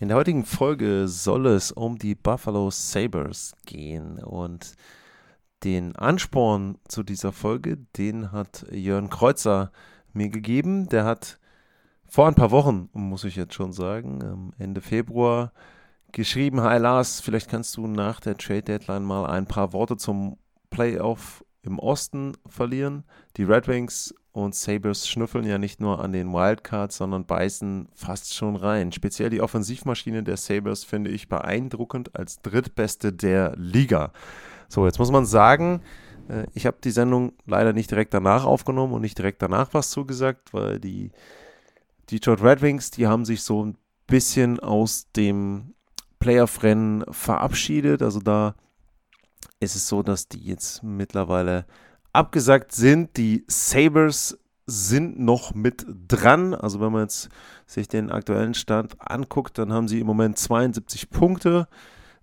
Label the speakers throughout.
Speaker 1: In der heutigen Folge soll es um die Buffalo Sabres gehen und den Ansporn zu dieser Folge, den hat Jörn Kreuzer mir gegeben. Der hat vor ein paar Wochen, muss ich jetzt schon sagen, Ende Februar geschrieben, Hi Lars, vielleicht kannst du nach der Trade Deadline mal ein paar Worte zum Playoff im Osten verlieren. Die Red Wings und Sabres schnüffeln ja nicht nur an den Wildcards, sondern beißen fast schon rein. Speziell die Offensivmaschine der Sabres finde ich beeindruckend als drittbeste der Liga. So, jetzt muss man sagen, äh, ich habe die Sendung leider nicht direkt danach aufgenommen und nicht direkt danach was zugesagt, weil die Detroit Red Wings, die haben sich so ein bisschen aus dem Playoff-Rennen verabschiedet. Also da ist es so, dass die jetzt mittlerweile abgesagt sind. Die Sabres sind noch mit dran. Also wenn man jetzt sich den aktuellen Stand anguckt, dann haben sie im Moment 72 Punkte.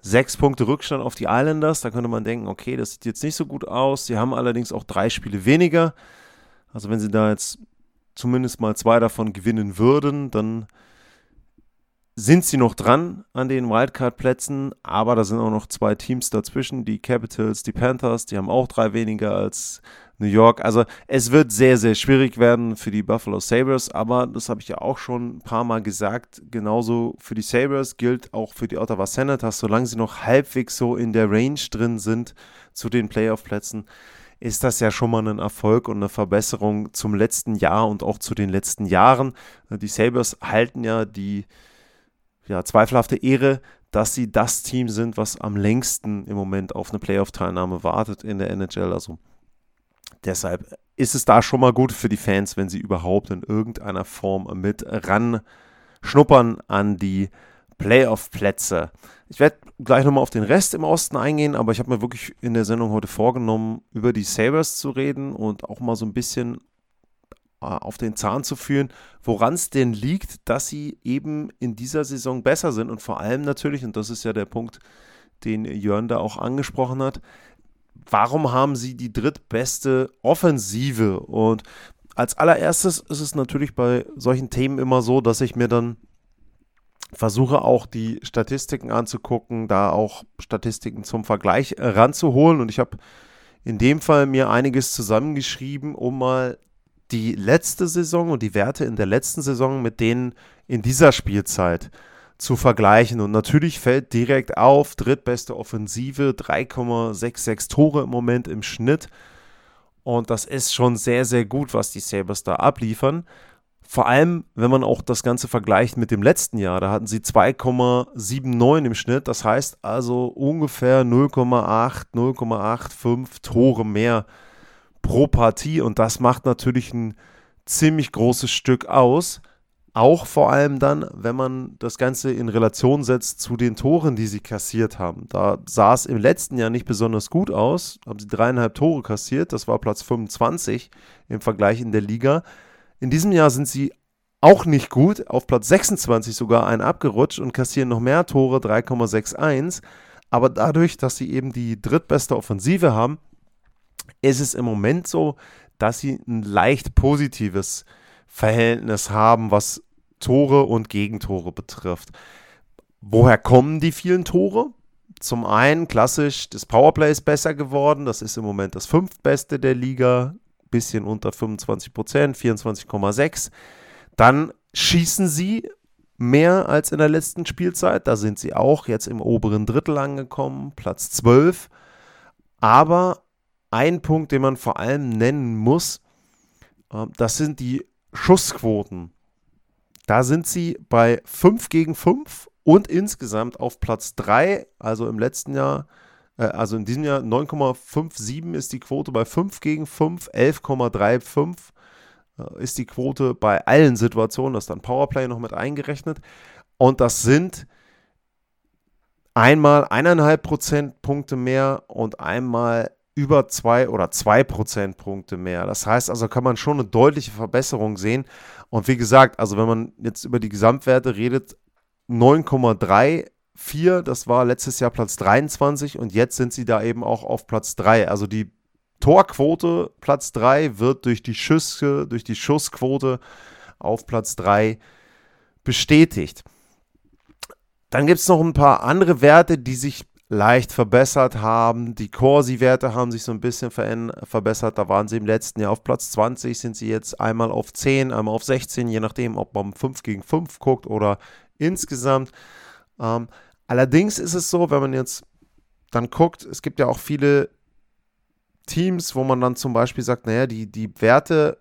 Speaker 1: Sechs Punkte Rückstand auf die Islanders. Da könnte man denken, okay, das sieht jetzt nicht so gut aus. Sie haben allerdings auch drei Spiele weniger. Also wenn sie da jetzt zumindest mal zwei davon gewinnen würden, dann sind sie noch dran an den Wildcard-Plätzen, aber da sind auch noch zwei Teams dazwischen, die Capitals, die Panthers, die haben auch drei weniger als New York. Also es wird sehr, sehr schwierig werden für die Buffalo Sabres, aber das habe ich ja auch schon ein paar Mal gesagt, genauso für die Sabres gilt auch für die Ottawa Senators, solange sie noch halbwegs so in der Range drin sind zu den Playoff-Plätzen, ist das ja schon mal ein Erfolg und eine Verbesserung zum letzten Jahr und auch zu den letzten Jahren. Die Sabres halten ja die ja, zweifelhafte Ehre, dass sie das Team sind, was am längsten im Moment auf eine Playoff-Teilnahme wartet in der NHL. Also deshalb ist es da schon mal gut für die Fans, wenn sie überhaupt in irgendeiner Form mit ran schnuppern an die Playoff-Plätze. Ich werde gleich nochmal auf den Rest im Osten eingehen, aber ich habe mir wirklich in der Sendung heute vorgenommen, über die Sabres zu reden und auch mal so ein bisschen auf den Zahn zu führen, woran es denn liegt, dass sie eben in dieser Saison besser sind und vor allem natürlich, und das ist ja der Punkt, den Jörn da auch angesprochen hat, warum haben sie die drittbeste Offensive? Und als allererstes ist es natürlich bei solchen Themen immer so, dass ich mir dann versuche auch die Statistiken anzugucken, da auch Statistiken zum Vergleich ranzuholen. Und ich habe in dem Fall mir einiges zusammengeschrieben, um mal die letzte Saison und die Werte in der letzten Saison mit denen in dieser Spielzeit zu vergleichen. Und natürlich fällt direkt auf, drittbeste Offensive, 3,66 Tore im Moment im Schnitt. Und das ist schon sehr, sehr gut, was die Sabres da abliefern. Vor allem, wenn man auch das Ganze vergleicht mit dem letzten Jahr. Da hatten sie 2,79 im Schnitt. Das heißt also ungefähr 0,8, 0,85 Tore mehr pro Partie und das macht natürlich ein ziemlich großes Stück aus. Auch vor allem dann, wenn man das Ganze in Relation setzt zu den Toren, die sie kassiert haben. Da sah es im letzten Jahr nicht besonders gut aus. Haben sie dreieinhalb Tore kassiert. Das war Platz 25 im Vergleich in der Liga. In diesem Jahr sind sie auch nicht gut. Auf Platz 26 sogar ein abgerutscht und kassieren noch mehr Tore, 3,61. Aber dadurch, dass sie eben die drittbeste Offensive haben, ist es im Moment so, dass sie ein leicht positives Verhältnis haben, was Tore und Gegentore betrifft. Woher kommen die vielen Tore? Zum einen klassisch, das Powerplay ist besser geworden. Das ist im Moment das fünftbeste der Liga, bisschen unter 25 Prozent, 24,6. Dann schießen sie mehr als in der letzten Spielzeit. Da sind sie auch jetzt im oberen Drittel angekommen, Platz 12. Aber ein Punkt, den man vor allem nennen muss, äh, das sind die Schussquoten. Da sind sie bei 5 gegen 5 und insgesamt auf Platz 3, also im letzten Jahr, äh, also in diesem Jahr 9,57 ist die Quote bei 5 gegen 5, 11,35 äh, ist die Quote bei allen Situationen, das ist dann Powerplay noch mit eingerechnet. Und das sind einmal eineinhalb Prozentpunkte mehr und einmal über zwei oder zwei Prozentpunkte mehr. Das heißt also, kann man schon eine deutliche Verbesserung sehen. Und wie gesagt, also wenn man jetzt über die Gesamtwerte redet, 9,34, das war letztes Jahr Platz 23 und jetzt sind sie da eben auch auf Platz 3. Also die Torquote Platz 3 wird durch die Schüsse, durch die Schussquote auf Platz 3 bestätigt. Dann gibt es noch ein paar andere Werte, die sich leicht verbessert haben. Die Corsi-Werte haben sich so ein bisschen verbessert. Da waren sie im letzten Jahr auf Platz 20, sind sie jetzt einmal auf 10, einmal auf 16, je nachdem, ob man 5 gegen 5 guckt oder insgesamt. Ähm, allerdings ist es so, wenn man jetzt dann guckt, es gibt ja auch viele Teams, wo man dann zum Beispiel sagt, naja, die, die Werte,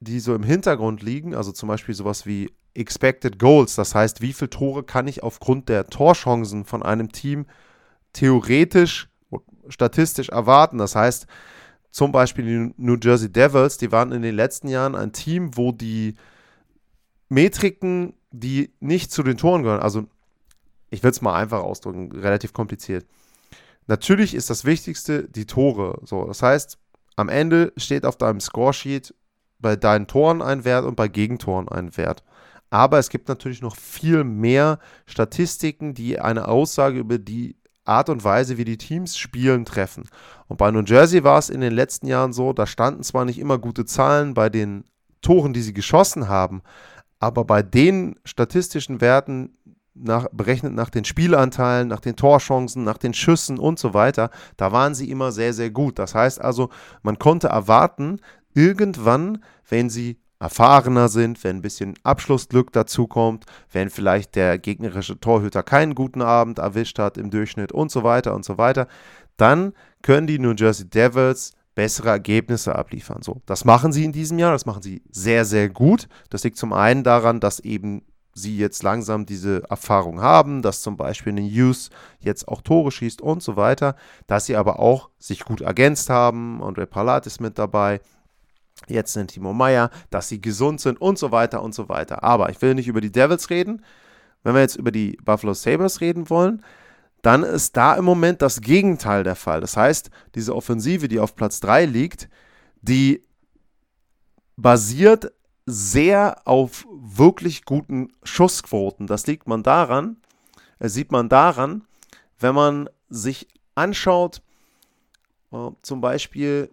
Speaker 1: die so im Hintergrund liegen, also zum Beispiel sowas wie Expected Goals, das heißt, wie viele Tore kann ich aufgrund der Torchancen von einem Team theoretisch, statistisch erwarten. Das heißt, zum Beispiel die New Jersey Devils, die waren in den letzten Jahren ein Team, wo die Metriken, die nicht zu den Toren gehören, also ich will es mal einfach ausdrücken, relativ kompliziert. Natürlich ist das Wichtigste die Tore. So, das heißt, am Ende steht auf deinem Scoresheet bei deinen Toren ein Wert und bei Gegentoren ein Wert. Aber es gibt natürlich noch viel mehr Statistiken, die eine Aussage über die Art und Weise, wie die Teams spielen, treffen. Und bei New Jersey war es in den letzten Jahren so, da standen zwar nicht immer gute Zahlen bei den Toren, die sie geschossen haben, aber bei den statistischen Werten, nach, berechnet nach den Spielanteilen, nach den Torchancen, nach den Schüssen und so weiter, da waren sie immer sehr, sehr gut. Das heißt also, man konnte erwarten, irgendwann, wenn sie erfahrener sind, wenn ein bisschen Abschlussglück dazukommt, wenn vielleicht der gegnerische Torhüter keinen guten Abend erwischt hat im Durchschnitt und so weiter und so weiter, dann können die New Jersey Devils bessere Ergebnisse abliefern. So, das machen sie in diesem Jahr, das machen sie sehr, sehr gut. Das liegt zum einen daran, dass eben sie jetzt langsam diese Erfahrung haben, dass zum Beispiel ein Hughes jetzt auch Tore schießt und so weiter, dass sie aber auch sich gut ergänzt haben. Andre Palat ist mit dabei, jetzt sind Timo Meyer, dass sie gesund sind und so weiter und so weiter. Aber ich will nicht über die Devils reden. Wenn wir jetzt über die Buffalo Sabres reden wollen, dann ist da im Moment das Gegenteil der Fall. Das heißt, diese Offensive, die auf Platz 3 liegt, die basiert sehr auf wirklich guten Schussquoten. Das liegt man daran, äh, sieht man daran, wenn man sich anschaut, äh, zum Beispiel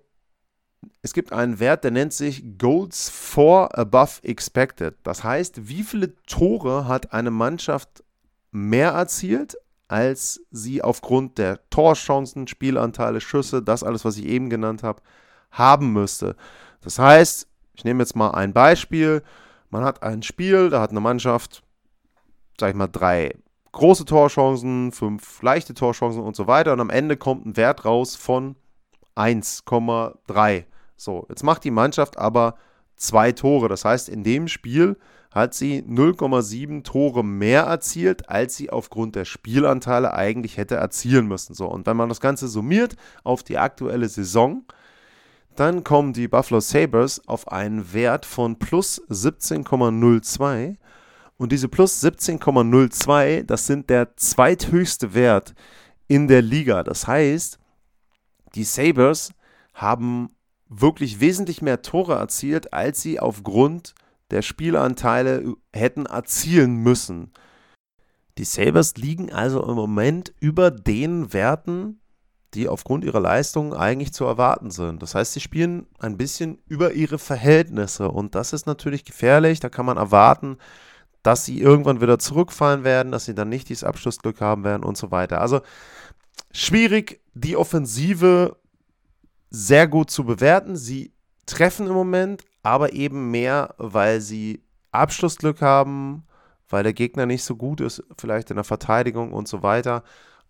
Speaker 1: es gibt einen Wert, der nennt sich Goals for above expected. Das heißt, wie viele Tore hat eine Mannschaft mehr erzielt, als sie aufgrund der Torchancen, Spielanteile, Schüsse, das alles, was ich eben genannt habe, haben müsste. Das heißt, ich nehme jetzt mal ein Beispiel. Man hat ein Spiel, da hat eine Mannschaft, sag ich mal, drei große Torchancen, fünf leichte Torchancen und so weiter. Und am Ende kommt ein Wert raus von 1,3. So, jetzt macht die Mannschaft aber zwei Tore. Das heißt, in dem Spiel hat sie 0,7 Tore mehr erzielt, als sie aufgrund der Spielanteile eigentlich hätte erzielen müssen. So, und wenn man das Ganze summiert auf die aktuelle Saison, dann kommen die Buffalo Sabres auf einen Wert von plus 17,02. Und diese plus 17,02, das sind der zweithöchste Wert in der Liga. Das heißt, die Sabres haben wirklich wesentlich mehr Tore erzielt, als sie aufgrund der Spielanteile hätten erzielen müssen. Die Sabres liegen also im Moment über den Werten, die aufgrund ihrer Leistung eigentlich zu erwarten sind. Das heißt, sie spielen ein bisschen über ihre Verhältnisse und das ist natürlich gefährlich. Da kann man erwarten, dass sie irgendwann wieder zurückfallen werden, dass sie dann nicht dieses Abschlussglück haben werden und so weiter. Also schwierig, die Offensive sehr gut zu bewerten. Sie treffen im Moment, aber eben mehr, weil sie Abschlussglück haben, weil der Gegner nicht so gut ist, vielleicht in der Verteidigung und so weiter.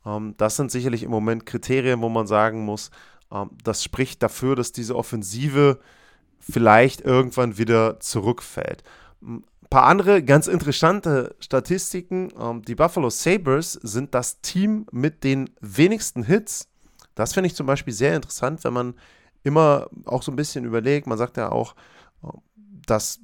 Speaker 1: Ähm, das sind sicherlich im Moment Kriterien, wo man sagen muss, ähm, das spricht dafür, dass diese Offensive vielleicht irgendwann wieder zurückfällt. Ein paar andere ganz interessante Statistiken. Ähm, die Buffalo Sabres sind das Team mit den wenigsten Hits das finde ich zum Beispiel sehr interessant, wenn man immer auch so ein bisschen überlegt, man sagt ja auch, dass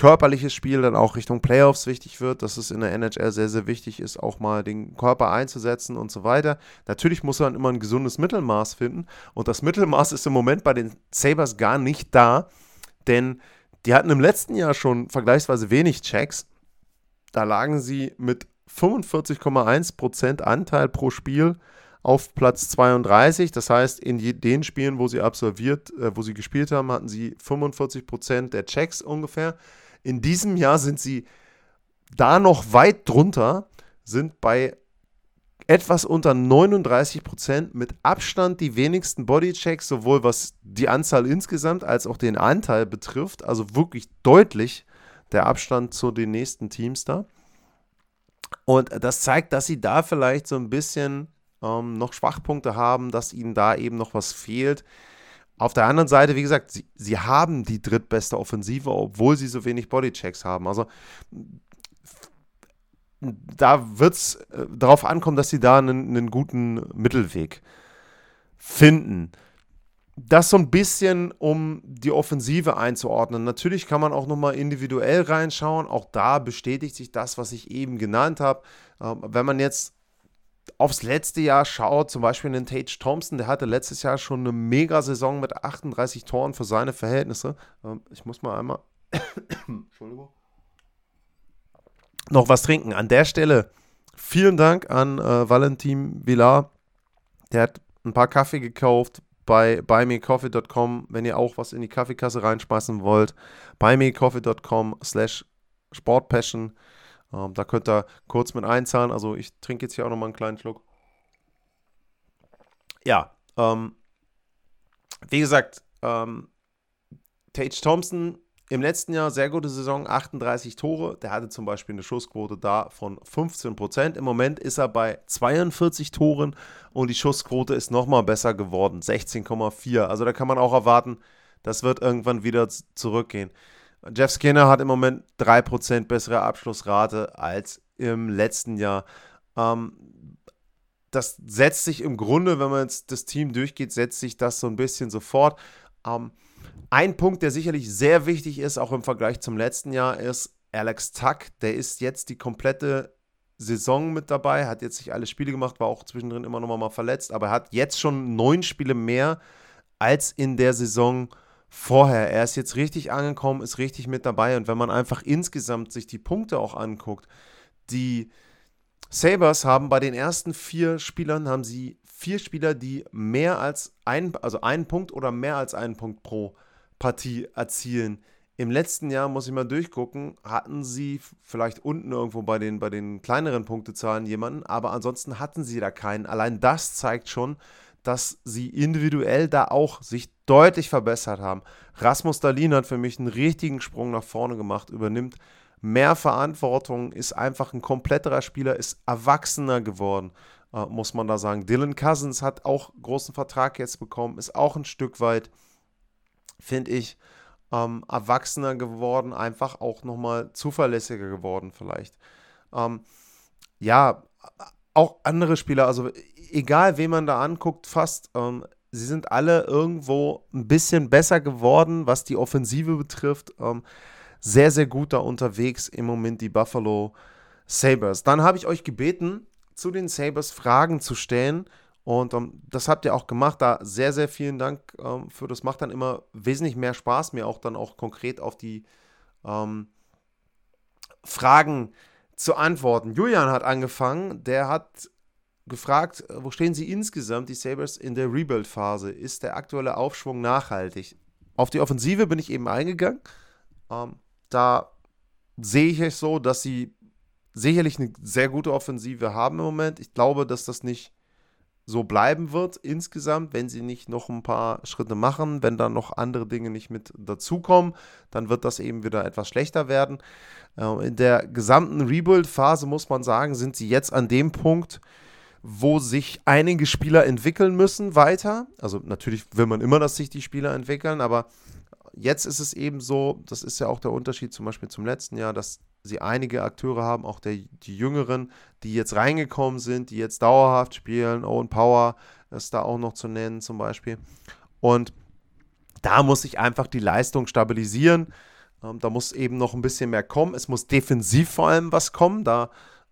Speaker 1: körperliches Spiel dann auch Richtung Playoffs wichtig wird, dass es in der NHL sehr, sehr wichtig ist, auch mal den Körper einzusetzen und so weiter. Natürlich muss man immer ein gesundes Mittelmaß finden und das Mittelmaß ist im Moment bei den Sabres gar nicht da, denn die hatten im letzten Jahr schon vergleichsweise wenig Checks. Da lagen sie mit 45,1% Anteil pro Spiel auf Platz 32. Das heißt, in den Spielen, wo sie absolviert, äh, wo sie gespielt haben, hatten sie 45% der Checks ungefähr. In diesem Jahr sind sie da noch weit drunter, sind bei etwas unter 39% mit Abstand die wenigsten Bodychecks, sowohl was die Anzahl insgesamt als auch den Anteil betrifft. Also wirklich deutlich der Abstand zu den nächsten Teams da. Und das zeigt, dass sie da vielleicht so ein bisschen ähm, noch Schwachpunkte haben, dass ihnen da eben noch was fehlt. Auf der anderen Seite, wie gesagt, sie, sie haben die drittbeste Offensive, obwohl sie so wenig Bodychecks haben. Also da wird es äh, darauf ankommen, dass sie da einen, einen guten Mittelweg finden das so ein bisschen, um die Offensive einzuordnen. Natürlich kann man auch nochmal individuell reinschauen. Auch da bestätigt sich das, was ich eben genannt habe. Ähm, wenn man jetzt aufs letzte Jahr schaut, zum Beispiel den Tage Thompson, der hatte letztes Jahr schon eine Mega-Saison mit 38 Toren für seine Verhältnisse. Ähm, ich muss mal einmal Entschuldigung. noch was trinken. An der Stelle vielen Dank an äh, Valentin Villar. Der hat ein paar Kaffee gekauft bei buymecoffee.com, wenn ihr auch was in die Kaffeekasse reinschmeißen wollt. buymecoffee.com slash sportpassion. Ähm, da könnt ihr kurz mit einzahlen. Also ich trinke jetzt hier auch nochmal einen kleinen Schluck. Ja, ähm, wie gesagt, ähm, Tage Thompson im letzten Jahr sehr gute Saison, 38 Tore. Der hatte zum Beispiel eine Schussquote da von 15 Prozent. Im Moment ist er bei 42 Toren und die Schussquote ist nochmal besser geworden, 16,4. Also da kann man auch erwarten, das wird irgendwann wieder zurückgehen. Jeff Skinner hat im Moment 3% bessere Abschlussrate als im letzten Jahr. Ähm, das setzt sich im Grunde, wenn man jetzt das Team durchgeht, setzt sich das so ein bisschen sofort. Ähm, ein Punkt, der sicherlich sehr wichtig ist, auch im Vergleich zum letzten Jahr, ist Alex Tuck. Der ist jetzt die komplette Saison mit dabei, hat jetzt nicht alle Spiele gemacht, war auch zwischendrin immer noch mal verletzt, aber er hat jetzt schon neun Spiele mehr als in der Saison vorher. Er ist jetzt richtig angekommen, ist richtig mit dabei und wenn man einfach insgesamt sich die Punkte auch anguckt, die Sabres haben bei den ersten vier Spielern haben sie vier Spieler, die mehr als ein, also einen Punkt oder mehr als einen Punkt pro Partie erzielen. Im letzten Jahr, muss ich mal durchgucken, hatten sie vielleicht unten irgendwo bei den, bei den kleineren Punktezahlen jemanden, aber ansonsten hatten sie da keinen. Allein das zeigt schon, dass sie individuell da auch sich deutlich verbessert haben. Rasmus Dalin hat für mich einen richtigen Sprung nach vorne gemacht, übernimmt mehr Verantwortung, ist einfach ein kompletterer Spieler, ist erwachsener geworden äh, muss man da sagen. Dylan Cousins hat auch großen Vertrag jetzt bekommen, ist auch ein Stück weit, finde ich, ähm, erwachsener geworden, einfach auch nochmal zuverlässiger geworden vielleicht. Ähm, ja, auch andere Spieler, also egal wen man da anguckt, fast, ähm, sie sind alle irgendwo ein bisschen besser geworden, was die Offensive betrifft. Ähm, sehr, sehr gut da unterwegs im Moment die Buffalo Sabres. Dann habe ich euch gebeten, zu den Sabres Fragen zu stellen. Und ähm, das habt ihr auch gemacht. Da sehr, sehr vielen Dank ähm, für. Das macht dann immer wesentlich mehr Spaß, mir auch dann auch konkret auf die ähm, Fragen zu antworten. Julian hat angefangen. Der hat gefragt, wo stehen Sie insgesamt, die Sabres, in der Rebuild-Phase? Ist der aktuelle Aufschwung nachhaltig? Auf die Offensive bin ich eben eingegangen. Ähm, da sehe ich es so, dass sie sicherlich eine sehr gute Offensive haben im Moment. Ich glaube, dass das nicht so bleiben wird insgesamt, wenn sie nicht noch ein paar Schritte machen, wenn dann noch andere Dinge nicht mit dazukommen, dann wird das eben wieder etwas schlechter werden. Ähm, in der gesamten Rebuild-Phase muss man sagen, sind sie jetzt an dem Punkt, wo sich einige Spieler entwickeln müssen weiter. Also natürlich will man immer, dass sich die Spieler entwickeln, aber jetzt ist es eben so, das ist ja auch der Unterschied zum Beispiel zum letzten Jahr, dass sie einige Akteure haben, auch der, die Jüngeren, die jetzt reingekommen sind, die jetzt dauerhaft spielen. Owen Power ist da auch noch zu nennen zum Beispiel. Und da muss sich einfach die Leistung stabilisieren. Ähm, da muss eben noch ein bisschen mehr kommen. Es muss defensiv vor allem was kommen. Da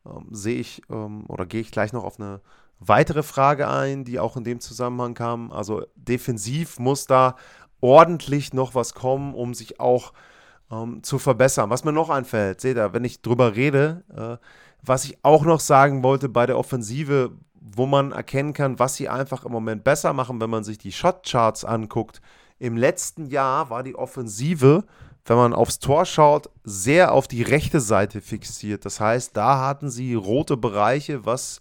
Speaker 1: ähm, sehe ich ähm, oder gehe ich gleich noch auf eine weitere Frage ein, die auch in dem Zusammenhang kam. Also defensiv muss da ordentlich noch was kommen, um sich auch ähm, zu verbessern. Was mir noch einfällt, seht ihr, wenn ich drüber rede, äh, was ich auch noch sagen wollte bei der Offensive, wo man erkennen kann, was sie einfach im Moment besser machen, wenn man sich die Shot-Charts anguckt. Im letzten Jahr war die Offensive, wenn man aufs Tor schaut, sehr auf die rechte Seite fixiert. Das heißt, da hatten sie rote Bereiche, was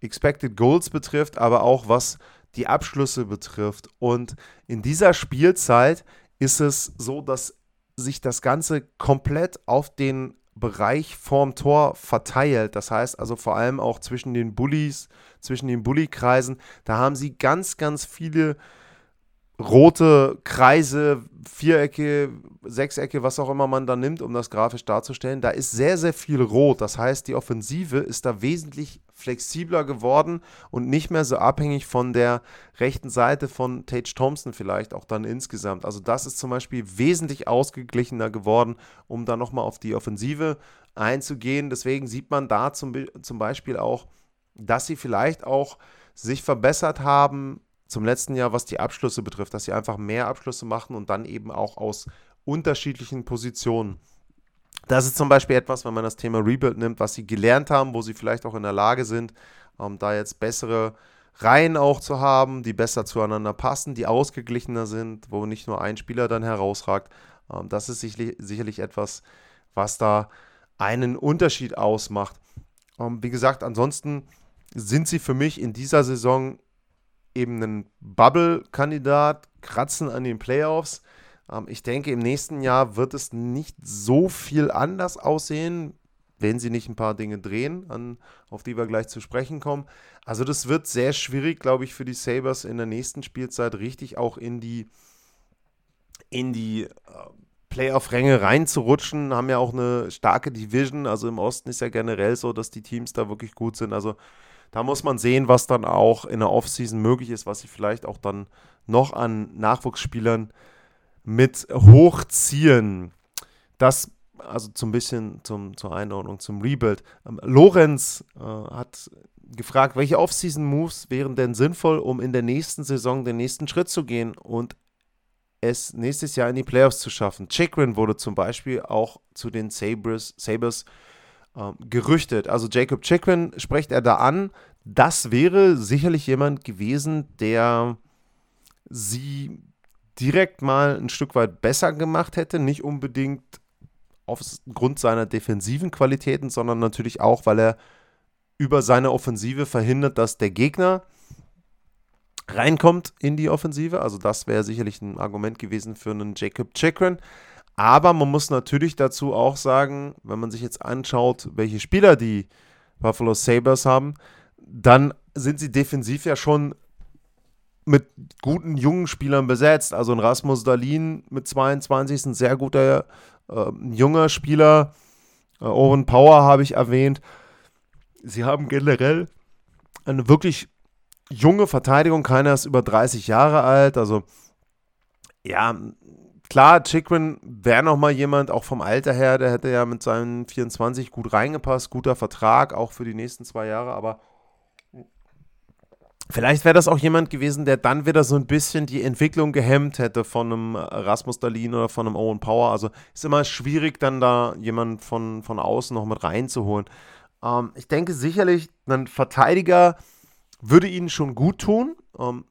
Speaker 1: Expected Goals betrifft, aber auch was die Abschlüsse betrifft. Und in dieser Spielzeit ist es so, dass sich das Ganze komplett auf den Bereich vorm Tor verteilt. Das heißt also vor allem auch zwischen den Bullies, zwischen den Bullykreisen. Da haben sie ganz, ganz viele rote Kreise, Vierecke, Sechsecke, was auch immer man da nimmt, um das grafisch darzustellen. Da ist sehr, sehr viel rot. Das heißt, die Offensive ist da wesentlich flexibler geworden und nicht mehr so abhängig von der rechten Seite von Tage Thompson vielleicht auch dann insgesamt. Also das ist zum Beispiel wesentlich ausgeglichener geworden, um da nochmal auf die Offensive einzugehen. Deswegen sieht man da zum, zum Beispiel auch, dass sie vielleicht auch sich verbessert haben zum letzten Jahr, was die Abschlüsse betrifft, dass sie einfach mehr Abschlüsse machen und dann eben auch aus unterschiedlichen Positionen. Das ist zum Beispiel etwas, wenn man das Thema Rebuild nimmt, was sie gelernt haben, wo sie vielleicht auch in der Lage sind, ähm, da jetzt bessere Reihen auch zu haben, die besser zueinander passen, die ausgeglichener sind, wo nicht nur ein Spieler dann herausragt. Ähm, das ist sicherlich, sicherlich etwas, was da einen Unterschied ausmacht. Ähm, wie gesagt, ansonsten sind sie für mich in dieser Saison eben ein Bubble-Kandidat, kratzen an den Playoffs. Ähm, ich denke, im nächsten Jahr wird es nicht so viel anders aussehen, wenn sie nicht ein paar Dinge drehen, an, auf die wir gleich zu sprechen kommen. Also das wird sehr schwierig, glaube ich, für die Sabres in der nächsten Spielzeit richtig auch in die, in die äh, Playoff-Ränge reinzurutschen. Haben ja auch eine starke Division. Also im Osten ist ja generell so, dass die Teams da wirklich gut sind. Also da muss man sehen, was dann auch in der Offseason möglich ist, was sie vielleicht auch dann noch an Nachwuchsspielern mit hochziehen. Das also zum bisschen zum, zur Einordnung zum Rebuild. Ähm, Lorenz äh, hat gefragt, welche Offseason-Moves wären denn sinnvoll, um in der nächsten Saison den nächsten Schritt zu gehen und es nächstes Jahr in die Playoffs zu schaffen. Chikrin wurde zum Beispiel auch zu den Sabres, Sabres äh, gerüchtet. Also Jacob Chikrin spricht er da an. Das wäre sicherlich jemand gewesen, der sie direkt mal ein Stück weit besser gemacht hätte. Nicht unbedingt aufgrund seiner defensiven Qualitäten, sondern natürlich auch, weil er über seine Offensive verhindert, dass der Gegner reinkommt in die Offensive. Also das wäre sicherlich ein Argument gewesen für einen Jacob Chikrin. Aber man muss natürlich dazu auch sagen, wenn man sich jetzt anschaut, welche Spieler die Buffalo Sabres haben, dann sind sie defensiv ja schon mit guten jungen Spielern besetzt. Also ein Rasmus Dalin mit 22 ist ein sehr guter äh, junger Spieler. Äh, Owen Power habe ich erwähnt. Sie haben generell eine wirklich junge Verteidigung. Keiner ist über 30 Jahre alt. Also ja, klar, Chikrin wäre nochmal jemand, auch vom Alter her, der hätte ja mit seinen 24 gut reingepasst. Guter Vertrag, auch für die nächsten zwei Jahre. Aber Vielleicht wäre das auch jemand gewesen, der dann wieder so ein bisschen die Entwicklung gehemmt hätte von einem Rasmus Dalin oder von einem Owen Power. Also ist immer schwierig, dann da jemanden von, von außen noch mit reinzuholen. Ähm, ich denke sicherlich, ein Verteidiger würde ihnen schon gut tun. Ähm,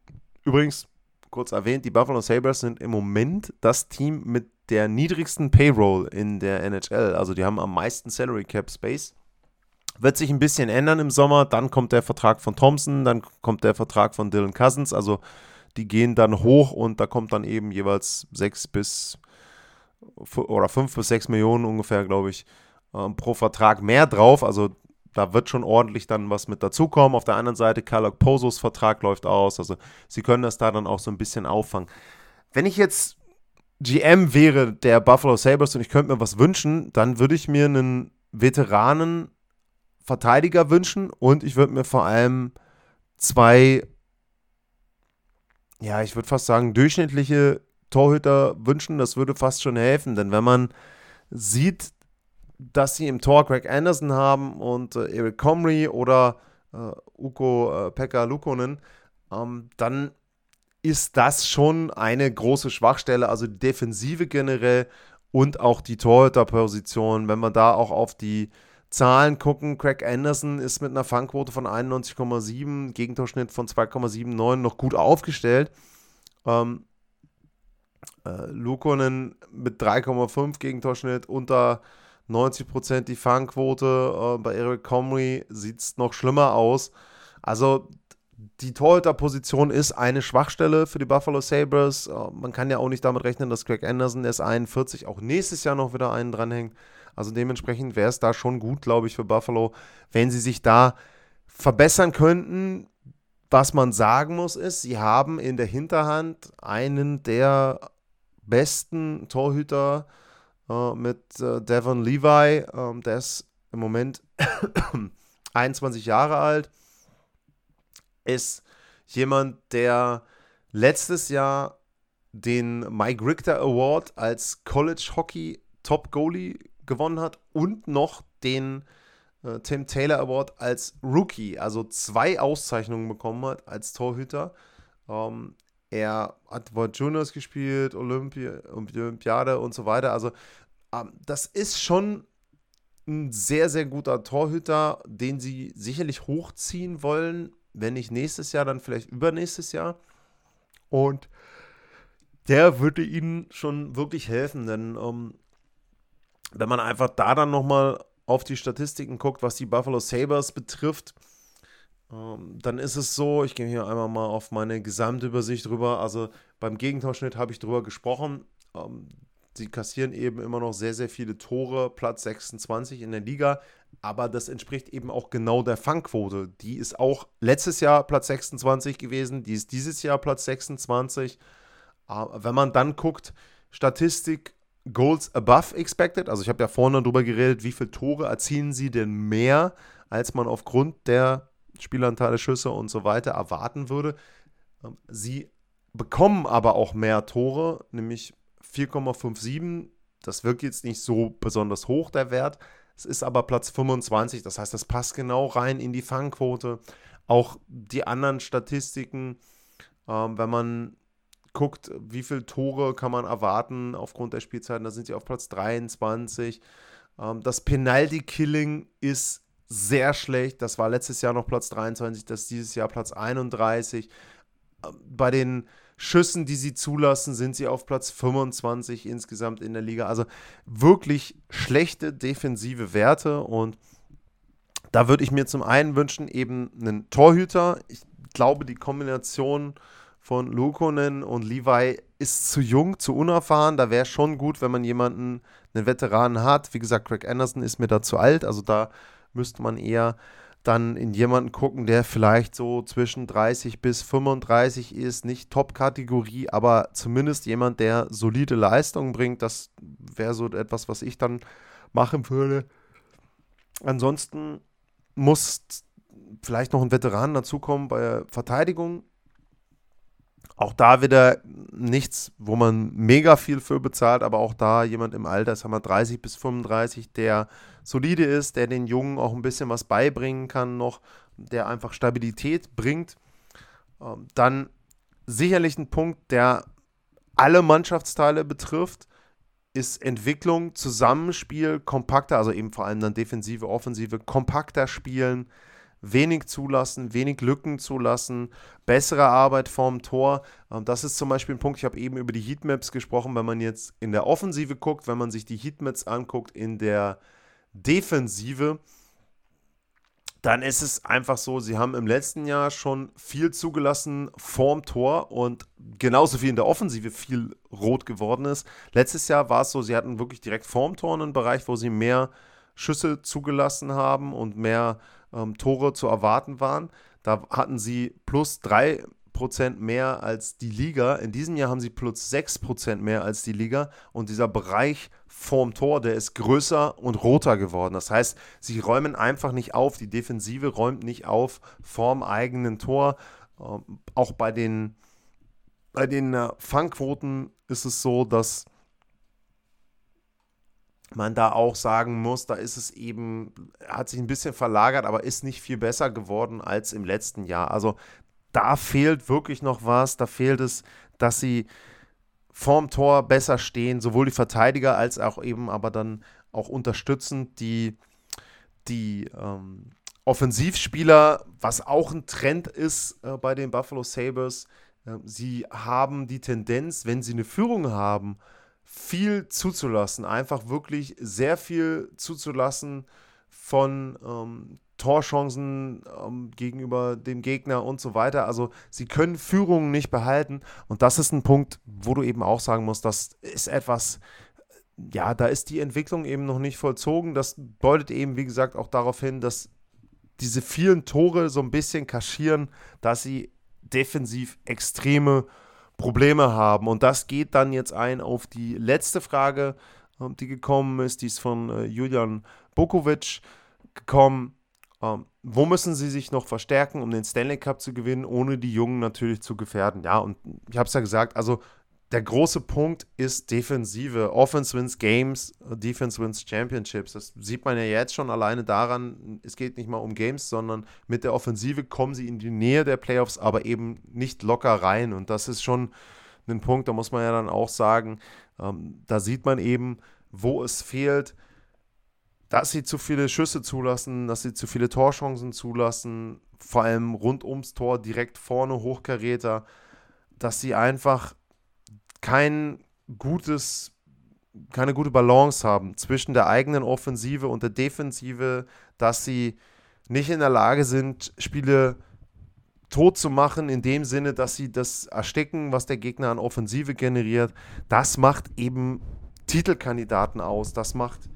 Speaker 1: übrigens, kurz erwähnt, die Buffalo Sabres sind im Moment das Team mit der niedrigsten Payroll in der NHL. Also die haben am meisten Salary Cap Space. Wird sich ein bisschen ändern im Sommer. Dann kommt der Vertrag von Thompson, dann kommt der Vertrag von Dylan Cousins. Also die gehen dann hoch und da kommt dann eben jeweils sechs bis oder fünf bis sechs Millionen ungefähr, glaube ich, ähm, pro Vertrag mehr drauf. Also da wird schon ordentlich dann was mit dazukommen. Auf der anderen Seite, Kalok Posos Vertrag läuft aus. Also sie können das da dann auch so ein bisschen auffangen. Wenn ich jetzt GM wäre der Buffalo Sabres und ich könnte mir was wünschen, dann würde ich mir einen Veteranen Verteidiger wünschen und ich würde mir vor allem zwei, ja, ich würde fast sagen, durchschnittliche Torhüter wünschen, das würde fast schon helfen, denn wenn man sieht, dass sie im Tor Greg Anderson haben und äh, Eric Comrie oder äh, Uko äh, Pekka Lukonen, ähm, dann ist das schon eine große Schwachstelle, also die Defensive generell und auch die Torhüterposition. Wenn wir da auch auf die Zahlen gucken, Craig Anderson ist mit einer Fangquote von 91,7, Gegentorschnitt von 2,79 noch gut aufgestellt. Ähm, äh, Lukonen mit 3,5 Gegentorschnitt unter 90% die Fangquote. Äh, bei Eric Comrie sieht es noch schlimmer aus. Also die Torhüterposition ist eine Schwachstelle für die Buffalo Sabres. Äh, man kann ja auch nicht damit rechnen, dass Craig Anderson, der ist 41, auch nächstes Jahr noch wieder einen dranhängt. Also dementsprechend wäre es da schon gut, glaube ich, für Buffalo, wenn sie sich da verbessern könnten. Was man sagen muss, ist, sie haben in der Hinterhand einen der besten Torhüter äh, mit äh, Devon Levi. Ähm, der ist im Moment 21 Jahre alt. Ist jemand, der letztes Jahr den Mike Richter Award als College Hockey Top Goalie gewonnen hat und noch den äh, Tim Taylor Award als Rookie, also zwei Auszeichnungen bekommen hat als Torhüter. Ähm, er hat World Juniors gespielt, Olympi Olympiade und so weiter. Also ähm, das ist schon ein sehr, sehr guter Torhüter, den sie sicherlich hochziehen wollen. Wenn nicht nächstes Jahr, dann vielleicht übernächstes Jahr. Und der würde ihnen schon wirklich helfen, denn ähm, wenn man einfach da dann nochmal auf die Statistiken guckt, was die Buffalo Sabres betrifft, dann ist es so, ich gehe hier einmal mal auf meine Gesamtübersicht rüber. Also beim Gegentorschnitt habe ich drüber gesprochen. Ähm, sie kassieren eben immer noch sehr, sehr viele Tore, Platz 26 in der Liga. Aber das entspricht eben auch genau der Fangquote. Die ist auch letztes Jahr Platz 26 gewesen, die ist dieses Jahr Platz 26. Aber wenn man dann guckt, Statistik Goals above expected, also ich habe ja vorne darüber geredet, wie viele Tore erzielen sie denn mehr, als man aufgrund der Spielanteile, Schüsse und so weiter erwarten würde. Ähm, sie bekommen aber auch mehr Tore, nämlich 4,57. Das wirkt jetzt nicht so besonders hoch, der Wert. Es ist aber Platz 25, das heißt, das passt genau rein in die Fangquote. Auch die anderen Statistiken, ähm, wenn man guckt, wie viele Tore kann man erwarten aufgrund der Spielzeiten, da sind sie auf Platz 23. Ähm, das Penalty-Killing ist sehr schlecht. Das war letztes Jahr noch Platz 23, das ist dieses Jahr Platz 31. Bei den Schüssen, die sie zulassen, sind sie auf Platz 25 insgesamt in der Liga. Also wirklich schlechte defensive Werte und da würde ich mir zum einen wünschen, eben einen Torhüter. Ich glaube, die Kombination von Lukonen und Levi ist zu jung, zu unerfahren. Da wäre schon gut, wenn man jemanden, einen Veteranen hat. Wie gesagt, Craig Anderson ist mir da zu alt. Also da müsste man eher dann in jemanden gucken, der vielleicht so zwischen 30 bis 35 ist, nicht Top-Kategorie, aber zumindest jemand, der solide Leistungen bringt. Das wäre so etwas, was ich dann machen würde. Ansonsten muss vielleicht noch ein Veteran dazukommen bei der Verteidigung. Auch da wieder nichts, wo man mega viel für bezahlt, aber auch da jemand im Alter, sagen wir 30 bis 35, der solide ist, der den Jungen auch ein bisschen was beibringen kann noch, der einfach Stabilität bringt. Ähm, dann sicherlich ein Punkt, der alle Mannschaftsteile betrifft, ist Entwicklung, Zusammenspiel, kompakter, also eben vor allem dann Defensive, Offensive, kompakter spielen, wenig zulassen, wenig Lücken zulassen, bessere Arbeit vorm Tor. Ähm, das ist zum Beispiel ein Punkt, ich habe eben über die Heatmaps gesprochen, wenn man jetzt in der Offensive guckt, wenn man sich die Heatmaps anguckt in der Defensive, dann ist es einfach so, sie haben im letzten Jahr schon viel zugelassen vorm Tor und genauso wie in der Offensive viel rot geworden ist. Letztes Jahr war es so, sie hatten wirklich direkt vorm Tor einen Bereich, wo sie mehr Schüsse zugelassen haben und mehr ähm, Tore zu erwarten waren. Da hatten sie plus 3% mehr als die Liga. In diesem Jahr haben sie plus 6% mehr als die Liga. Und dieser Bereich vorm Tor, der ist größer und roter geworden. Das heißt, sie räumen einfach nicht auf. Die Defensive räumt nicht auf vorm eigenen Tor. Ähm, auch bei den bei den äh, Fangquoten ist es so, dass man da auch sagen muss, da ist es eben, hat sich ein bisschen verlagert, aber ist nicht viel besser geworden als im letzten Jahr. Also da fehlt wirklich noch was. Da fehlt es, dass sie vorm Tor besser stehen, sowohl die Verteidiger als auch eben aber dann auch unterstützend die, die ähm, Offensivspieler, was auch ein Trend ist äh, bei den Buffalo Sabres. Äh, sie haben die Tendenz, wenn sie eine Führung haben, viel zuzulassen, einfach wirklich sehr viel zuzulassen von ähm, Torchancen ähm, gegenüber dem Gegner und so weiter. Also sie können Führungen nicht behalten und das ist ein Punkt, wo du eben auch sagen musst, das ist etwas, ja, da ist die Entwicklung eben noch nicht vollzogen. Das deutet eben, wie gesagt, auch darauf hin, dass diese vielen Tore so ein bisschen kaschieren, dass sie defensiv extreme Probleme haben. Und das geht dann jetzt ein auf die letzte Frage, ähm, die gekommen ist. Die ist von äh, Julian Bokovic gekommen. Ähm, wo müssen sie sich noch verstärken, um den Stanley Cup zu gewinnen, ohne die Jungen natürlich zu gefährden? Ja, und ich habe es ja gesagt, also der große Punkt ist Defensive. Offense wins Games, Defense wins Championships. Das sieht man ja jetzt schon alleine daran, es geht nicht mal um Games, sondern mit der Offensive kommen sie in die Nähe der Playoffs, aber eben nicht locker rein. Und das ist schon ein Punkt, da muss man ja dann auch sagen, ähm, da sieht man eben, wo es fehlt, dass sie zu viele Schüsse zulassen, dass sie zu viele Torchancen zulassen, vor allem rund ums Tor, direkt vorne, Hochkaräter, dass sie einfach kein gutes, keine gute Balance haben zwischen der eigenen Offensive und der Defensive, dass sie nicht in der Lage sind, Spiele tot zu machen, in dem Sinne, dass sie das ersticken, was der Gegner an Offensive generiert. Das macht eben Titelkandidaten aus. Das macht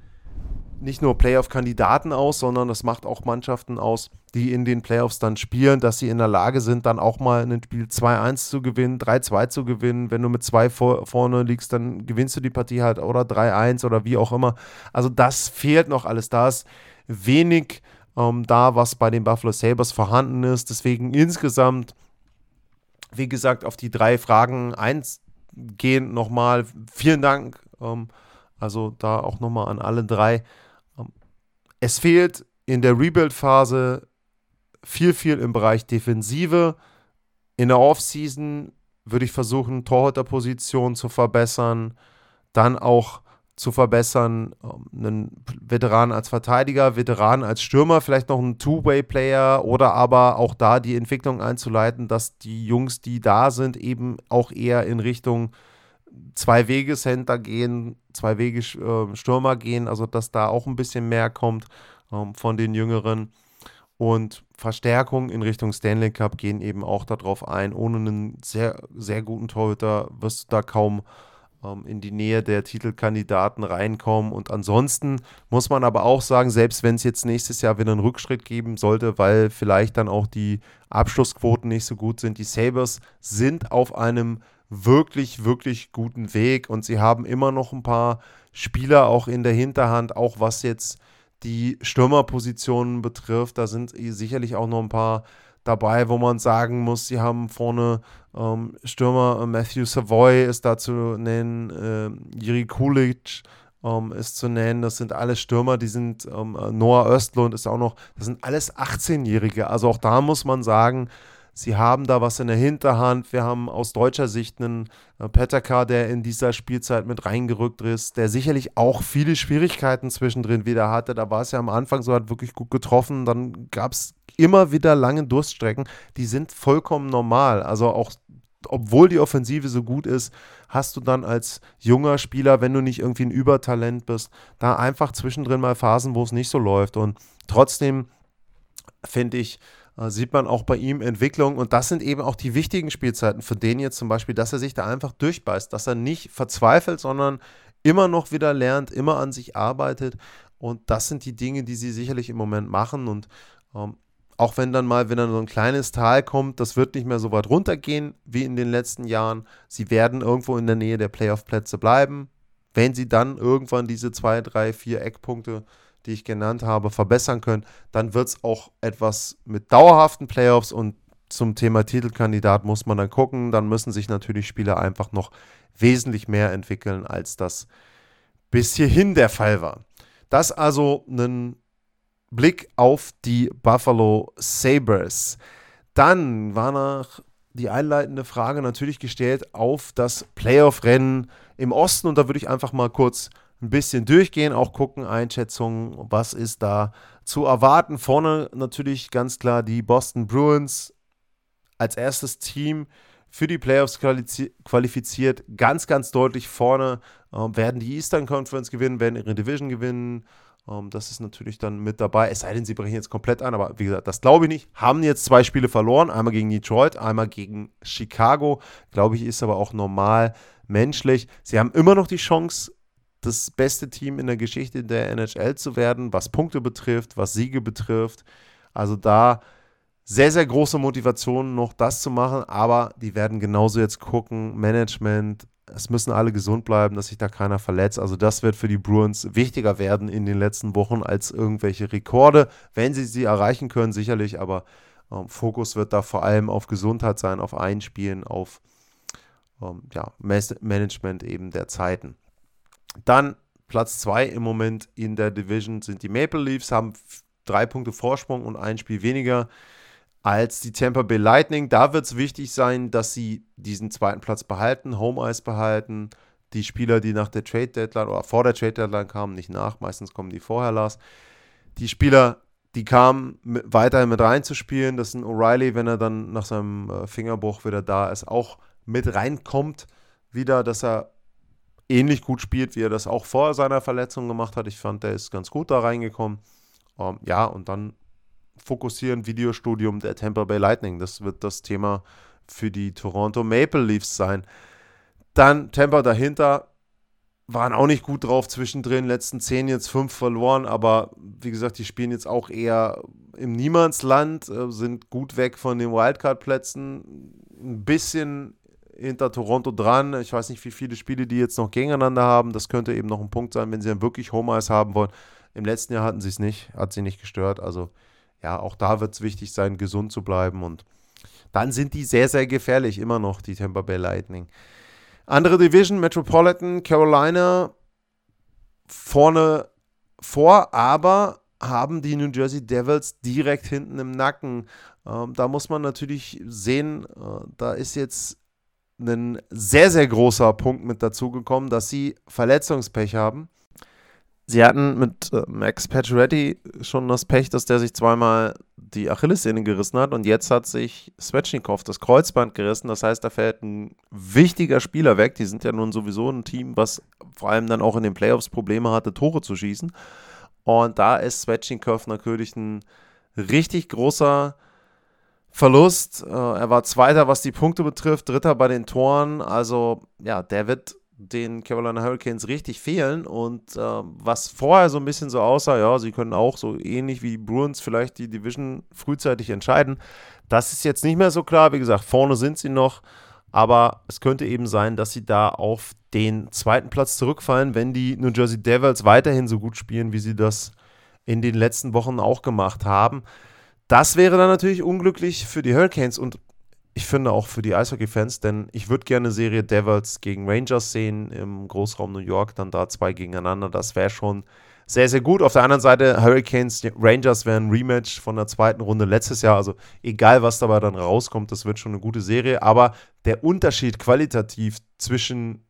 Speaker 1: nicht nur Playoff-Kandidaten aus, sondern das macht auch Mannschaften aus, die in den Playoffs dann spielen, dass sie in der Lage sind, dann auch mal ein Spiel 2-1 zu gewinnen, 3-2 zu gewinnen. Wenn du mit 2 vor, vorne liegst, dann gewinnst du die Partie halt oder 3-1 oder wie auch immer. Also das fehlt noch alles. Da ist wenig ähm, da, was bei den Buffalo Sabres vorhanden ist. Deswegen insgesamt, wie gesagt, auf die drei Fragen eingehen nochmal. Vielen Dank. Ähm, also da auch nochmal an alle drei. Es fehlt in der Rebuild-Phase viel, viel im Bereich Defensive. In der Offseason würde ich versuchen, Torhüterposition zu verbessern, dann auch zu verbessern, ähm, einen Veteran als Verteidiger, Veteran als Stürmer, vielleicht noch einen Two-Way-Player oder aber auch da die Entwicklung einzuleiten, dass die Jungs, die da sind, eben auch eher in Richtung Zwei-Wege-Center gehen, Zwei-Wege-Stürmer ähm, gehen, also dass da auch ein bisschen mehr kommt ähm, von den Jüngeren. Und Verstärkungen in Richtung Stanley Cup gehen eben auch darauf ein. Ohne einen sehr, sehr guten Torhüter wirst du da kaum in die Nähe der Titelkandidaten reinkommen. Und ansonsten muss man aber auch sagen, selbst wenn es jetzt nächstes Jahr wieder einen Rückschritt geben sollte, weil vielleicht dann auch die Abschlussquoten nicht so gut sind, die Sabres sind auf einem wirklich, wirklich guten Weg und sie haben immer noch ein paar Spieler auch in der Hinterhand, auch was jetzt die Stürmerpositionen betrifft. Da sind sicherlich auch noch ein paar dabei, wo man sagen muss, sie haben vorne ähm, Stürmer äh, Matthew Savoy ist da zu nennen, äh, Jiri Kulic ähm, ist zu nennen. Das sind alles Stürmer, die sind ähm, Noah Östlund ist auch noch, das sind alles 18-Jährige. Also auch da muss man sagen, sie haben da was in der Hinterhand. Wir haben aus deutscher Sicht einen äh, Petterka, der in dieser Spielzeit mit reingerückt ist, der sicherlich auch viele Schwierigkeiten zwischendrin wieder hatte. Da war es ja am Anfang so, hat wirklich gut getroffen. Dann gab es immer wieder lange Durststrecken. Die sind vollkommen normal. Also auch obwohl die Offensive so gut ist, hast du dann als junger Spieler, wenn du nicht irgendwie ein Übertalent bist, da einfach zwischendrin mal Phasen, wo es nicht so läuft. Und trotzdem finde ich, äh, sieht man auch bei ihm Entwicklung. Und das sind eben auch die wichtigen Spielzeiten für den jetzt zum Beispiel, dass er sich da einfach durchbeißt, dass er nicht verzweifelt, sondern immer noch wieder lernt, immer an sich arbeitet. Und das sind die Dinge, die sie sicherlich im Moment machen. Und ähm, auch wenn dann mal, wenn dann so ein kleines Tal kommt, das wird nicht mehr so weit runtergehen wie in den letzten Jahren. Sie werden irgendwo in der Nähe der Playoff-Plätze bleiben. Wenn sie dann irgendwann diese zwei, drei, vier Eckpunkte die ich genannt habe, verbessern können, dann wird es auch etwas mit dauerhaften Playoffs und zum Thema Titelkandidat muss man dann gucken. Dann müssen sich natürlich Spieler einfach noch wesentlich mehr entwickeln, als das bis hierhin der Fall war. Das also ein Blick auf die Buffalo Sabres. Dann war nach die einleitende Frage natürlich gestellt auf das Playoff-Rennen im Osten und da würde ich einfach mal kurz ein bisschen durchgehen, auch gucken, Einschätzungen, was ist da zu erwarten. Vorne natürlich ganz klar die Boston Bruins als erstes Team für die Playoffs qualifiziert, ganz, ganz deutlich vorne, ähm, werden die Eastern Conference gewinnen, werden ihre Division gewinnen. Ähm, das ist natürlich dann mit dabei, es sei denn, sie brechen jetzt komplett an, aber wie gesagt, das glaube ich nicht. Haben jetzt zwei Spiele verloren, einmal gegen Detroit, einmal gegen Chicago. Glaube ich, ist aber auch normal menschlich. Sie haben immer noch die Chance, das beste Team in der Geschichte der NHL zu werden, was Punkte betrifft, was Siege betrifft. Also da sehr, sehr große Motivation, noch das zu machen, aber die werden genauso jetzt gucken, Management, es müssen alle gesund bleiben, dass sich da keiner verletzt. Also das wird für die Bruins wichtiger werden in den letzten Wochen als irgendwelche Rekorde, wenn sie sie erreichen können, sicherlich, aber ähm, Fokus wird da vor allem auf Gesundheit sein, auf Einspielen, auf ähm, ja, Management eben der Zeiten. Dann Platz 2 im Moment in der Division sind die Maple Leafs, haben drei Punkte Vorsprung und ein Spiel weniger als die Tampa Bay Lightning. Da wird es wichtig sein, dass sie diesen zweiten Platz behalten, Home Ice behalten. Die Spieler, die nach der Trade Deadline oder vor der Trade Deadline kamen, nicht nach, meistens kommen die vorher, Lars. Die Spieler, die kamen mit, weiterhin mit reinzuspielen, das sind O'Reilly, wenn er dann nach seinem äh, Fingerbruch wieder da ist, auch mit reinkommt, wieder, dass er ähnlich gut spielt, wie er das auch vor seiner Verletzung gemacht hat. Ich fand, der ist ganz gut da reingekommen. Ähm, ja, und dann fokussieren Videostudium der Tampa Bay Lightning. Das wird das Thema für die Toronto Maple Leafs sein. Dann Tampa dahinter waren auch nicht gut drauf zwischendrin. Letzten zehn jetzt fünf verloren, aber wie gesagt, die spielen jetzt auch eher im Niemandsland, äh, sind gut weg von den Wildcard-Plätzen. Ein bisschen hinter Toronto dran. Ich weiß nicht, wie viele Spiele die jetzt noch gegeneinander haben. Das könnte eben noch ein Punkt sein, wenn sie dann wirklich Home Ice haben wollen. Im letzten Jahr hatten sie es nicht, hat sie nicht gestört. Also ja, auch da wird es wichtig sein, gesund zu bleiben. Und dann sind die sehr, sehr gefährlich, immer noch, die Tampa Bay Lightning. Andere Division, Metropolitan, Carolina vorne vor, aber haben die New Jersey Devils direkt hinten im Nacken. Ähm, da muss man natürlich sehen, äh, da ist jetzt ein sehr, sehr großer Punkt mit dazugekommen, dass sie Verletzungspech haben. Sie hatten mit äh, Max Pacioretty schon das Pech, dass der sich zweimal die Achillessehne gerissen hat und jetzt hat sich Svechnikov das Kreuzband gerissen. Das heißt, da fällt ein wichtiger Spieler weg. Die sind ja nun sowieso ein Team, was vor allem dann auch in den Playoffs Probleme hatte, Tore zu schießen. Und da ist Svechnikov natürlich ein richtig großer Verlust. Äh, er war Zweiter, was die Punkte betrifft, Dritter bei den Toren. Also, ja, der wird den Carolina Hurricanes richtig fehlen. Und äh, was vorher so ein bisschen so aussah, ja, sie können auch so ähnlich wie die Bruins vielleicht die Division frühzeitig entscheiden. Das ist jetzt nicht mehr so klar. Wie gesagt, vorne sind sie noch. Aber es könnte eben sein, dass sie da auf den zweiten Platz zurückfallen, wenn die New Jersey Devils weiterhin so gut spielen, wie sie das in den letzten Wochen auch gemacht haben. Das wäre dann natürlich unglücklich für die Hurricanes und ich finde auch für die Eishockey-Fans, denn ich würde gerne Serie Devils gegen Rangers sehen im Großraum New York, dann da zwei gegeneinander. Das wäre schon sehr, sehr gut. Auf der anderen Seite, Hurricanes, Rangers wären ein Rematch von der zweiten Runde letztes Jahr. Also egal, was dabei dann rauskommt, das wird schon eine gute Serie. Aber der Unterschied qualitativ zwischen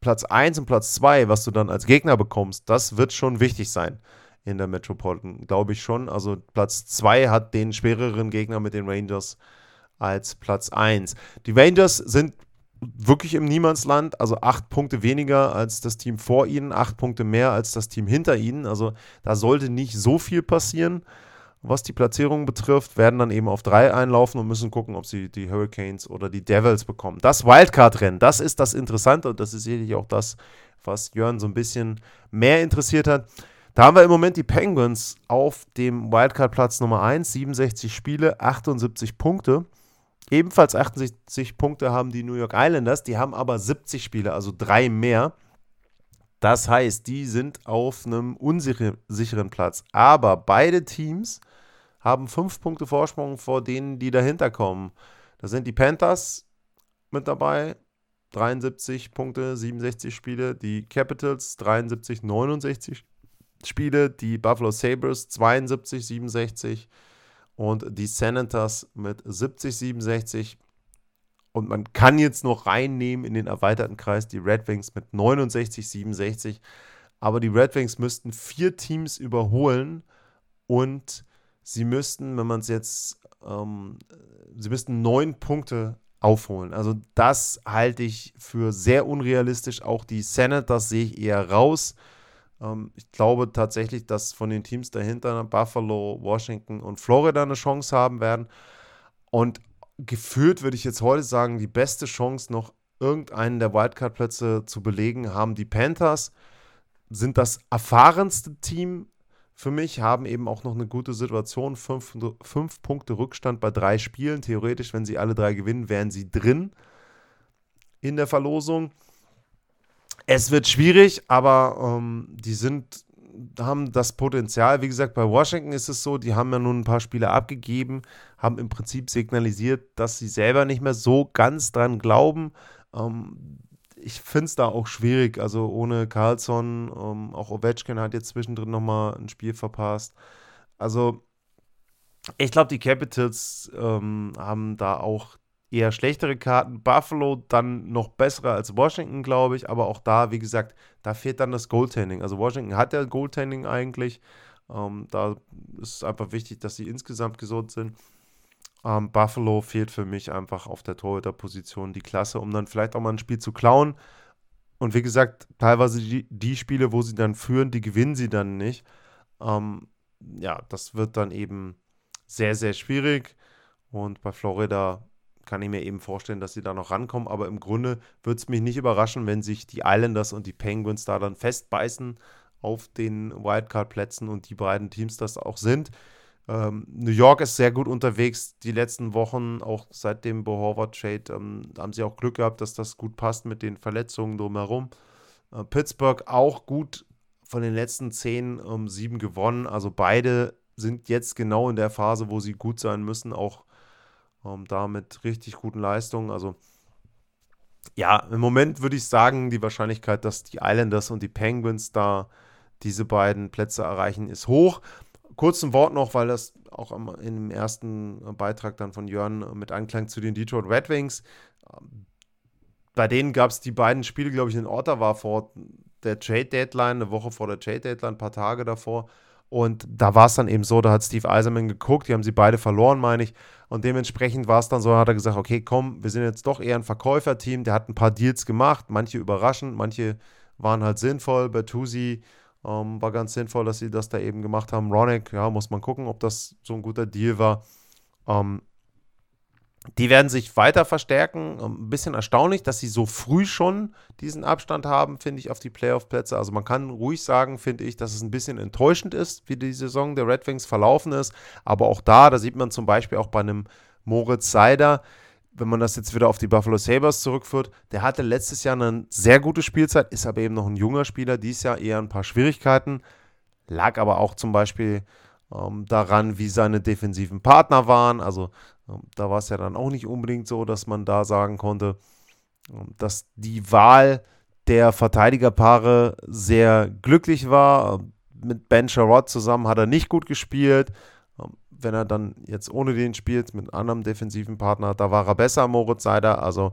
Speaker 1: Platz 1 und Platz 2, was du dann als Gegner bekommst, das wird schon wichtig sein in der Metropolitan, glaube ich schon. Also Platz 2 hat den schwereren Gegner mit den Rangers als Platz 1. Die Rangers sind wirklich im Niemandsland, also acht Punkte weniger als das Team vor ihnen, acht Punkte mehr als das Team hinter ihnen. Also da sollte nicht so viel passieren, was die Platzierung betrifft, werden dann eben auf drei einlaufen und müssen gucken, ob sie die Hurricanes oder die Devils bekommen. Das Wildcard-Rennen, das ist das Interessante und das ist sicherlich auch das, was Jörn so ein bisschen mehr interessiert hat. Da haben wir im Moment die Penguins auf dem Wildcard-Platz Nummer 1, 67 Spiele, 78 Punkte. Ebenfalls 68 Punkte haben die New York Islanders, die haben aber 70 Spiele, also drei mehr. Das heißt, die sind auf einem unsicheren Platz. Aber beide Teams haben fünf Punkte Vorsprung vor denen, die dahinter kommen. Da sind die Panthers mit dabei, 73 Punkte, 67 Spiele. Die Capitals 73, 69 Spiele. Die Buffalo Sabres 72, 67. Und die Senators mit 70, 67. Und man kann jetzt noch reinnehmen in den erweiterten Kreis die Red Wings mit 69, 67. Aber die Red Wings müssten vier Teams überholen und sie müssten, wenn man es jetzt, ähm, sie müssten neun Punkte aufholen. Also das halte ich für sehr unrealistisch. Auch die Senators sehe ich eher raus. Ähm, ich glaube tatsächlich, dass von den Teams dahinter Buffalo, Washington und Florida eine Chance haben werden. Und gefühlt würde ich jetzt heute sagen, die beste Chance noch irgendeinen der Wildcard-Plätze zu belegen, haben die Panthers, sind das erfahrenste Team für mich, haben eben auch noch eine gute Situation. Fünf, fünf Punkte Rückstand bei drei Spielen. Theoretisch, wenn sie alle drei gewinnen, wären sie drin in der Verlosung. Es wird schwierig, aber ähm, die sind, haben das Potenzial. Wie gesagt, bei Washington ist es so, die haben ja nun ein paar Spiele abgegeben, haben im Prinzip signalisiert, dass sie selber nicht mehr so ganz dran glauben. Ähm, ich finde es da auch schwierig. Also ohne Carlson, ähm, auch Ovechkin hat jetzt zwischendrin nochmal ein Spiel verpasst. Also ich glaube, die Capitals ähm, haben da auch eher schlechtere Karten. Buffalo dann noch bessere als Washington, glaube ich. Aber auch da, wie gesagt, da fehlt dann das Goaltending. Also Washington hat ja Goaltending eigentlich. Ähm, da ist es einfach wichtig, dass sie insgesamt gesund sind. Ähm, Buffalo fehlt für mich einfach auf der Torhüterposition die Klasse, um dann vielleicht auch mal ein Spiel zu klauen. Und wie gesagt, teilweise die, die Spiele, wo sie dann führen, die gewinnen sie dann nicht. Ähm, ja, das wird dann eben sehr, sehr schwierig. Und bei Florida kann ich mir eben vorstellen, dass sie da noch rankommen. Aber im Grunde würde es mich nicht überraschen, wenn sich die Islanders und die Penguins da dann festbeißen auf den Wildcard-Plätzen und die beiden Teams das auch sind. Ähm, New York ist sehr gut unterwegs die letzten Wochen, auch seit dem Bo Horvath Trade. Ähm, haben sie auch Glück gehabt, dass das gut passt mit den Verletzungen drumherum. Äh, Pittsburgh auch gut von den letzten zehn ähm, sieben gewonnen. Also beide sind jetzt genau in der Phase, wo sie gut sein müssen, auch ähm, da mit richtig guten Leistungen. Also ja, im Moment würde ich sagen, die Wahrscheinlichkeit, dass die Islanders und die Penguins da diese beiden Plätze erreichen, ist hoch kurzen Wort noch, weil das auch im, im ersten Beitrag dann von Jörn mit Anklang zu den Detroit Red Wings. Bei denen gab es die beiden Spiele, glaube ich, in Ottawa vor der Trade Deadline, eine Woche vor der Trade Deadline, ein paar Tage davor. Und da war es dann eben so, da hat Steve Eiserman geguckt, die haben sie beide verloren, meine ich. Und dementsprechend war es dann so, hat er gesagt, okay, komm, wir sind jetzt doch eher ein Verkäuferteam. Der hat ein paar Deals gemacht, manche überraschend, manche waren halt sinnvoll. Bertuzzi ähm, war ganz sinnvoll, dass sie das da eben gemacht haben. Ronick, ja, muss man gucken, ob das so ein guter Deal war. Ähm, die werden sich weiter verstärken. Ähm, ein bisschen erstaunlich, dass sie so früh schon diesen Abstand haben, finde ich, auf die Playoff-Plätze. Also man kann ruhig sagen, finde ich, dass es ein bisschen enttäuschend ist, wie die Saison der Red Wings verlaufen ist. Aber auch da, da sieht man zum Beispiel auch bei einem Moritz Seider, wenn man das jetzt wieder auf die Buffalo Sabres zurückführt, der hatte letztes Jahr eine sehr gute Spielzeit, ist aber eben noch ein junger Spieler, dieses Jahr eher ein paar Schwierigkeiten, lag aber auch zum Beispiel ähm, daran, wie seine defensiven Partner waren. Also da war es ja dann auch nicht unbedingt so, dass man da sagen konnte, ähm, dass die Wahl der Verteidigerpaare sehr glücklich war. Ähm, mit Ben Sherrod zusammen hat er nicht gut gespielt wenn er dann jetzt ohne den spielt, mit einem anderen defensiven Partner, da war er besser, Moritz Seider. Also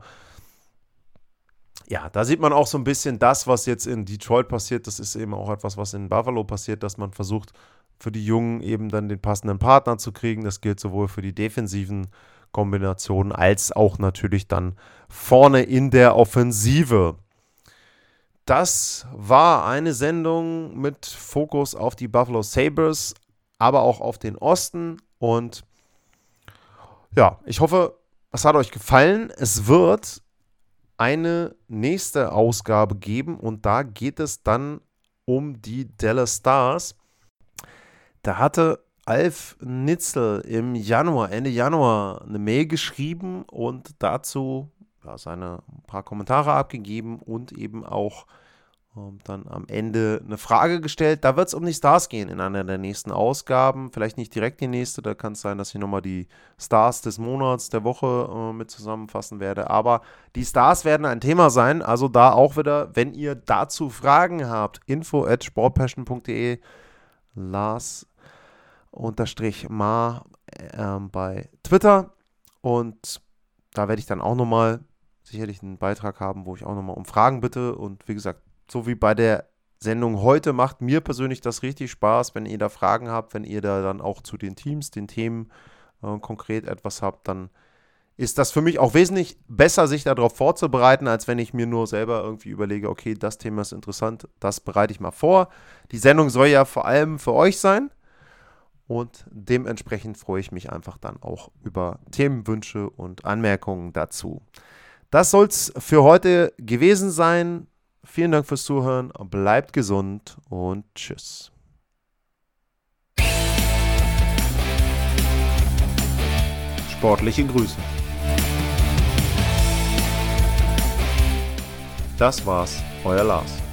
Speaker 1: ja, da sieht man auch so ein bisschen das, was jetzt in Detroit passiert. Das ist eben auch etwas, was in Buffalo passiert, dass man versucht, für die Jungen eben dann den passenden Partner zu kriegen. Das gilt sowohl für die defensiven Kombinationen als auch natürlich dann vorne in der Offensive. Das war eine Sendung mit Fokus auf die Buffalo Sabres aber auch auf den Osten. Und ja, ich hoffe, es hat euch gefallen. Es wird eine nächste Ausgabe geben und da geht es dann um die Dallas Stars. Da hatte Alf Nitzel im Januar, Ende Januar, eine Mail geschrieben und dazu ja, seine paar Kommentare abgegeben und eben auch ähm, dann am Ende eine Frage gestellt. Da wird es um die Stars gehen in einer der nächsten Ausgaben. Vielleicht nicht direkt die nächste, da kann es sein, dass ich nochmal die Stars des Monats, der Woche äh, mit zusammenfassen werde. Aber die Stars werden ein Thema sein. Also da auch wieder, wenn ihr dazu Fragen habt, info at sportpassion.de, Lars unterstrich Ma äh, bei Twitter. Und da werde ich dann auch nochmal sicherlich einen Beitrag haben, wo ich auch nochmal um Fragen bitte. Und wie gesagt, so wie bei der Sendung heute macht mir persönlich das richtig Spaß, wenn ihr da Fragen habt, wenn ihr da dann auch zu den Teams, den Themen äh, konkret etwas habt, dann ist das für mich auch wesentlich besser, sich darauf vorzubereiten, als wenn ich mir nur selber irgendwie überlege, okay, das Thema ist interessant, das bereite ich mal vor. Die Sendung soll ja vor allem für euch sein und dementsprechend freue ich mich einfach dann auch über Themenwünsche und Anmerkungen dazu. Das soll es für heute gewesen sein. Vielen Dank fürs Zuhören, bleibt gesund und tschüss.
Speaker 2: Sportliche Grüße. Das war's, euer Lars.